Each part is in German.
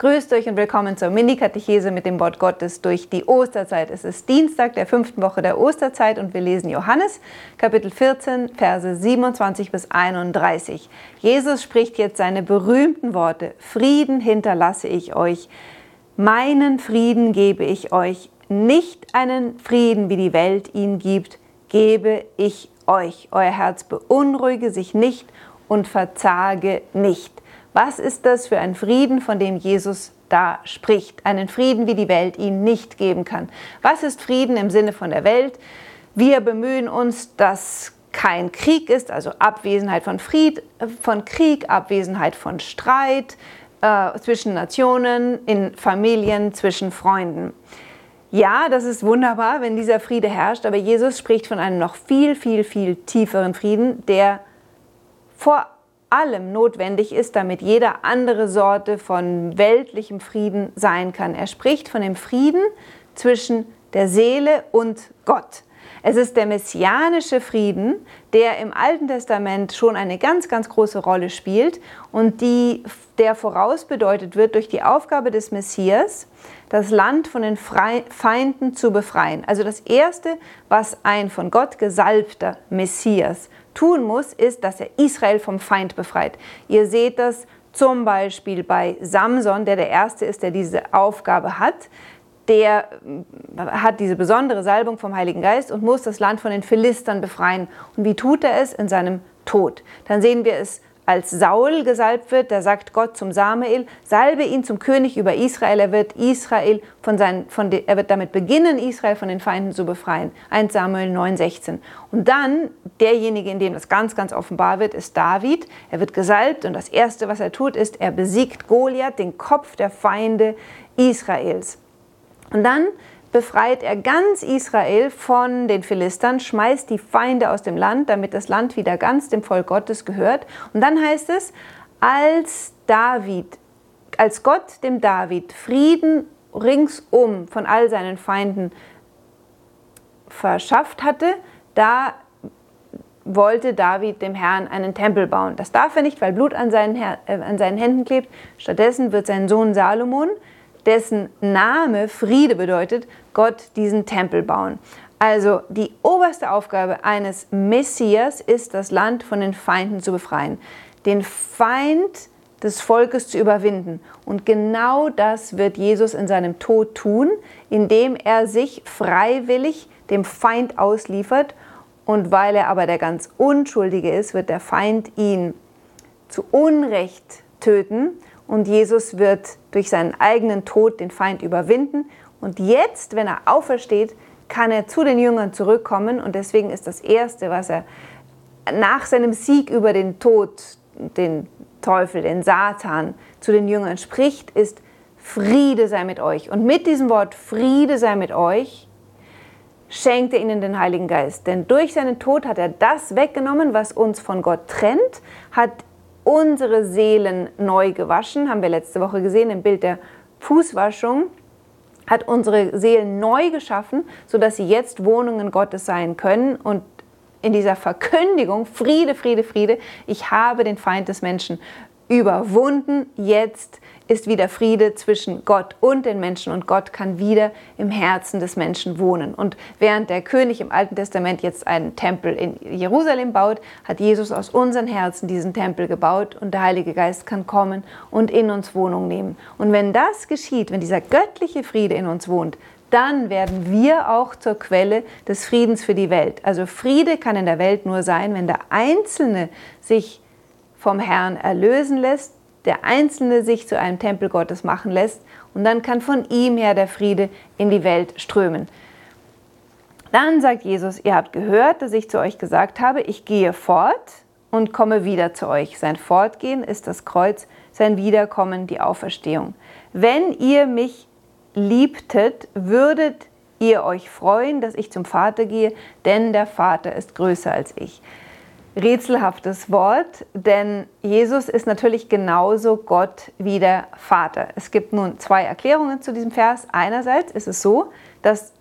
Grüßt euch und willkommen zur Mini-Katechese mit dem Wort Gottes durch die Osterzeit. Es ist Dienstag der fünften Woche der Osterzeit und wir lesen Johannes Kapitel 14, Verse 27 bis 31. Jesus spricht jetzt seine berühmten Worte. Frieden hinterlasse ich euch, meinen Frieden gebe ich euch, nicht einen Frieden, wie die Welt ihn gibt, gebe ich euch. Euer Herz beunruhige sich nicht und verzage nicht. Was ist das für ein Frieden, von dem Jesus da spricht? Einen Frieden, wie die Welt ihn nicht geben kann. Was ist Frieden im Sinne von der Welt? Wir bemühen uns, dass kein Krieg ist, also Abwesenheit von, Fried, von Krieg, Abwesenheit von Streit äh, zwischen Nationen, in Familien, zwischen Freunden. Ja, das ist wunderbar, wenn dieser Friede herrscht, aber Jesus spricht von einem noch viel, viel, viel tieferen Frieden, der vor allem notwendig ist, damit jeder andere Sorte von weltlichem Frieden sein kann. Er spricht von dem Frieden zwischen der Seele und Gott. Es ist der messianische Frieden, der im Alten Testament schon eine ganz, ganz große Rolle spielt und die, der vorausbedeutet wird durch die Aufgabe des Messias, das Land von den Feinden zu befreien. Also das Erste, was ein von Gott gesalbter Messias tun muss, ist, dass er Israel vom Feind befreit. Ihr seht das zum Beispiel bei Samson, der der Erste ist, der diese Aufgabe hat. Der äh, hat diese besondere Salbung vom Heiligen Geist und muss das Land von den Philistern befreien. Und wie tut er es? In seinem Tod. Dann sehen wir es als Saul gesalbt wird, da sagt Gott zum Samuel, salbe ihn zum König über Israel, er wird Israel von seinen, von de, er wird damit beginnen, Israel von den Feinden zu befreien. 1 Samuel 9,16. Und dann, derjenige, in dem das ganz, ganz offenbar wird, ist David. Er wird gesalbt und das Erste, was er tut, ist, er besiegt Goliath, den Kopf der Feinde Israels. Und dann befreit er ganz Israel von den Philistern, schmeißt die Feinde aus dem Land, damit das Land wieder ganz dem Volk Gottes gehört. Und dann heißt es, als David, als Gott dem David Frieden ringsum von all seinen Feinden verschafft hatte, da wollte David dem Herrn einen Tempel bauen. Das darf er nicht, weil Blut an seinen, äh, an seinen Händen klebt. Stattdessen wird sein Sohn Salomon dessen Name Friede bedeutet, Gott diesen Tempel bauen. Also die oberste Aufgabe eines Messias ist, das Land von den Feinden zu befreien, den Feind des Volkes zu überwinden. Und genau das wird Jesus in seinem Tod tun, indem er sich freiwillig dem Feind ausliefert. Und weil er aber der ganz Unschuldige ist, wird der Feind ihn zu Unrecht töten und Jesus wird durch seinen eigenen Tod den Feind überwinden. Und jetzt, wenn er aufersteht, kann er zu den Jüngern zurückkommen. Und deswegen ist das Erste, was er nach seinem Sieg über den Tod, den Teufel, den Satan zu den Jüngern spricht, ist Friede sei mit euch. Und mit diesem Wort Friede sei mit euch schenkt er ihnen den Heiligen Geist. Denn durch seinen Tod hat er das weggenommen, was uns von Gott trennt, hat unsere Seelen neu gewaschen, haben wir letzte Woche gesehen im Bild der Fußwaschung, hat unsere Seelen neu geschaffen, sodass sie jetzt Wohnungen Gottes sein können. Und in dieser Verkündigung, Friede, Friede, Friede, ich habe den Feind des Menschen überwunden. Jetzt ist wieder Friede zwischen Gott und den Menschen und Gott kann wieder im Herzen des Menschen wohnen. Und während der König im Alten Testament jetzt einen Tempel in Jerusalem baut, hat Jesus aus unseren Herzen diesen Tempel gebaut und der Heilige Geist kann kommen und in uns Wohnung nehmen. Und wenn das geschieht, wenn dieser göttliche Friede in uns wohnt, dann werden wir auch zur Quelle des Friedens für die Welt. Also Friede kann in der Welt nur sein, wenn der Einzelne sich vom Herrn erlösen lässt, der Einzelne sich zu einem Tempel Gottes machen lässt und dann kann von ihm her der Friede in die Welt strömen. Dann sagt Jesus, ihr habt gehört, dass ich zu euch gesagt habe, ich gehe fort und komme wieder zu euch. Sein Fortgehen ist das Kreuz, sein Wiederkommen die Auferstehung. Wenn ihr mich liebtet, würdet ihr euch freuen, dass ich zum Vater gehe, denn der Vater ist größer als ich rätselhaftes Wort, denn Jesus ist natürlich genauso Gott wie der Vater. Es gibt nun zwei Erklärungen zu diesem Vers. Einerseits ist es so, dass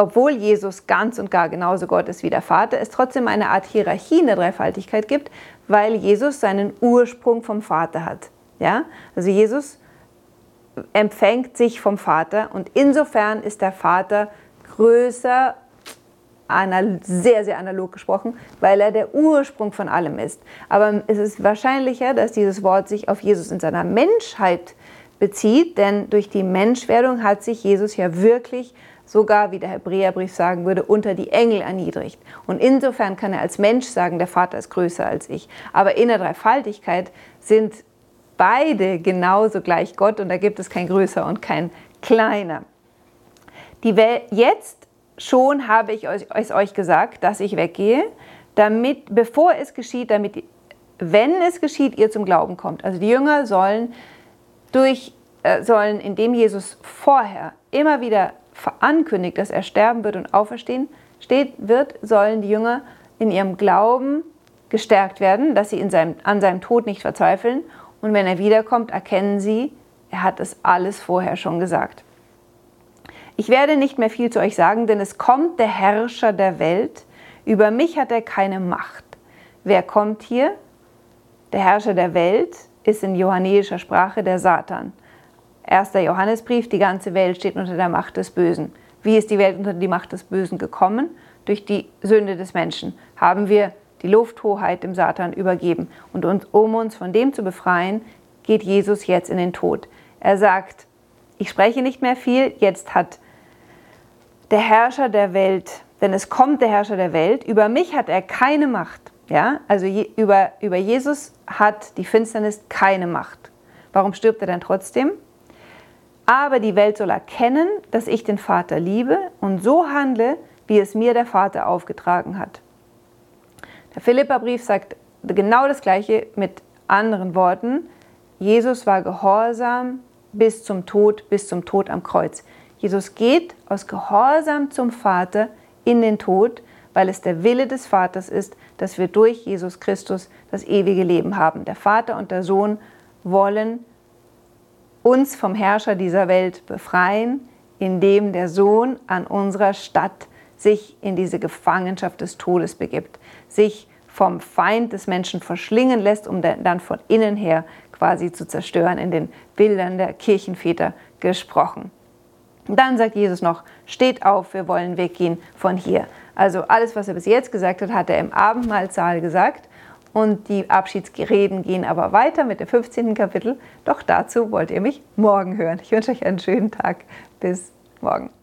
obwohl Jesus ganz und gar genauso Gott ist wie der Vater, es trotzdem eine Art Hierarchie in der Dreifaltigkeit gibt, weil Jesus seinen Ursprung vom Vater hat. Ja? Also Jesus empfängt sich vom Vater und insofern ist der Vater größer, sehr, sehr analog gesprochen, weil er der Ursprung von allem ist. Aber es ist wahrscheinlicher, dass dieses Wort sich auf Jesus in seiner Menschheit bezieht, denn durch die Menschwerdung hat sich Jesus ja wirklich sogar, wie der Hebräerbrief sagen würde, unter die Engel erniedrigt. Und insofern kann er als Mensch sagen, der Vater ist größer als ich. Aber in der Dreifaltigkeit sind beide genauso gleich Gott und da gibt es kein größer und kein kleiner. Die Welt, jetzt schon habe ich es euch gesagt, dass ich weggehe, damit, bevor es geschieht, damit, wenn es geschieht, ihr zum Glauben kommt. Also die Jünger sollen durch, äh, sollen, indem Jesus vorher immer wieder verankündigt, dass er sterben wird und auferstehen steht, wird, sollen die Jünger in ihrem Glauben gestärkt werden, dass sie in seinem, an seinem Tod nicht verzweifeln. Und wenn er wiederkommt, erkennen sie, er hat es alles vorher schon gesagt. Ich werde nicht mehr viel zu euch sagen, denn es kommt der Herrscher der Welt. Über mich hat er keine Macht. Wer kommt hier? Der Herrscher der Welt ist in johannäischer Sprache der Satan. Erster Johannesbrief, die ganze Welt steht unter der Macht des Bösen. Wie ist die Welt unter die Macht des Bösen gekommen? Durch die Sünde des Menschen haben wir die Lufthoheit dem Satan übergeben. Und uns, um uns von dem zu befreien, geht Jesus jetzt in den Tod. Er sagt, ich spreche nicht mehr viel, jetzt hat der Herrscher der Welt, denn es kommt der Herrscher der Welt, über mich hat er keine Macht. Ja, also je, über, über Jesus hat die Finsternis keine Macht. Warum stirbt er dann trotzdem? Aber die Welt soll erkennen, dass ich den Vater liebe und so handle, wie es mir der Vater aufgetragen hat. Der Philipperbrief sagt genau das Gleiche mit anderen Worten. Jesus war gehorsam bis zum Tod, bis zum Tod am Kreuz. Jesus geht aus Gehorsam zum Vater in den Tod, weil es der Wille des Vaters ist, dass wir durch Jesus Christus das ewige Leben haben. Der Vater und der Sohn wollen uns vom Herrscher dieser Welt befreien, indem der Sohn an unserer Stadt sich in diese Gefangenschaft des Todes begibt, sich vom Feind des Menschen verschlingen lässt, um dann von innen her quasi zu zerstören, in den Bildern der Kirchenväter gesprochen. Dann sagt Jesus noch, steht auf, wir wollen weggehen von hier. Also alles, was er bis jetzt gesagt hat, hat er im Abendmahlsaal gesagt. Und die Abschiedsreden gehen aber weiter mit dem 15. Kapitel. Doch dazu wollt ihr mich morgen hören. Ich wünsche euch einen schönen Tag. Bis morgen.